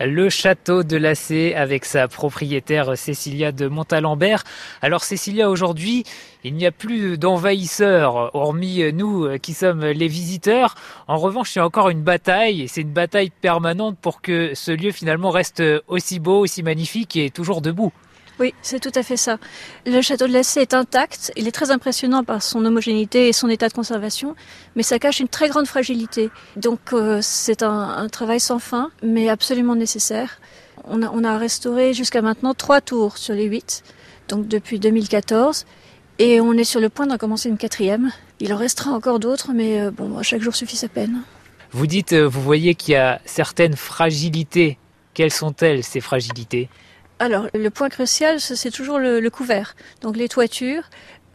le château de Lacé avec sa propriétaire Cécilia de Montalembert. Alors Cécilia, aujourd'hui, il n'y a plus d'envahisseurs, hormis nous qui sommes les visiteurs. En revanche, il y a encore une bataille, et c'est une bataille permanente pour que ce lieu finalement reste aussi beau, aussi magnifique et toujours debout. Oui, c'est tout à fait ça. Le château de Lacé est intact, il est très impressionnant par son homogénéité et son état de conservation, mais ça cache une très grande fragilité. Donc euh, c'est un, travail sans fin, mais absolument nécessaire. On a, on a restauré jusqu'à maintenant trois tours sur les huit, donc depuis 2014, et on est sur le point d'en commencer une quatrième. Il en restera encore d'autres, mais euh, bon, chaque jour suffit sa peine. Vous dites, euh, vous voyez qu'il y a certaines fragilités. Quelles sont-elles, ces fragilités? Alors, le point crucial, c'est toujours le, couvert. Donc, les toitures.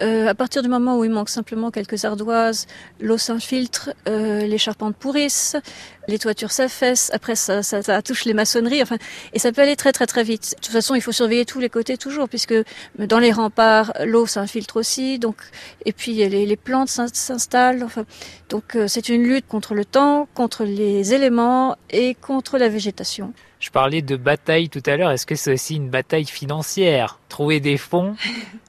Euh, à partir du moment où il manque simplement quelques ardoises, l'eau s'infiltre, euh, les charpentes pourrissent, les toitures s'affaissent, après ça, ça, touche les maçonneries, enfin, et ça peut aller très très très vite. De toute façon, il faut surveiller tous les côtés toujours, puisque dans les remparts, l'eau s'infiltre aussi, donc, et puis les, les plantes s'installent, enfin, donc euh, c'est une lutte contre le temps, contre les éléments et contre la végétation. Je parlais de bataille tout à l'heure. Est-ce que c'est aussi une bataille financière Trouver des fonds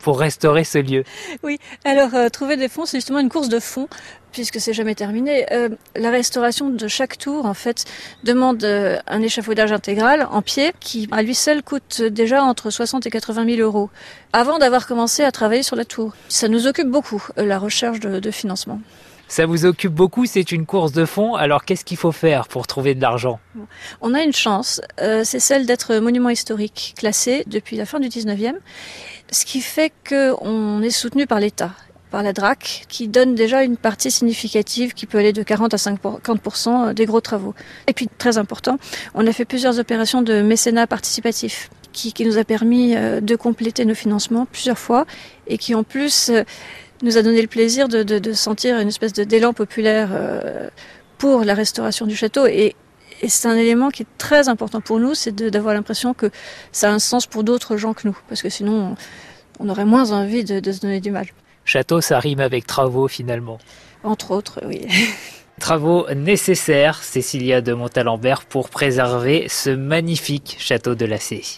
pour restaurer ce lieu? Oui, alors euh, trouver des fonds, c'est justement une course de fonds puisque c'est jamais terminé. Euh, la restauration de chaque tour, en fait, demande euh, un échafaudage intégral en pied qui, à lui seul, coûte déjà entre 60 et 80 000 euros avant d'avoir commencé à travailler sur la tour. Ça nous occupe beaucoup, la recherche de financement. Ça vous occupe beaucoup, c'est une course de fond. Alors qu'est-ce qu'il faut faire pour trouver de l'argent? On a une chance, euh, c'est celle d'être monument historique classé depuis la fin du 19e, ce qui fait qu'on est soutenu par l'État par la DRAC, qui donne déjà une partie significative qui peut aller de 40 à 50% des gros travaux. Et puis, très important, on a fait plusieurs opérations de mécénat participatif qui, qui nous a permis euh, de compléter nos financements plusieurs fois et qui en plus euh, nous a donné le plaisir de, de, sentir une espèce d'élan populaire euh, pour la restauration du château. Et, c'est un élément qui est très important pour nous, c'est d'avoir l'impression que ça a un sens pour d'autres gens que nous, parce que sinon on, aurait moins envie de se donner du mal. Château, ça rime avec travaux finalement. Entre autres, oui. Travaux nécessaires, Cécilia de Montalembert, pour préserver ce magnifique château de la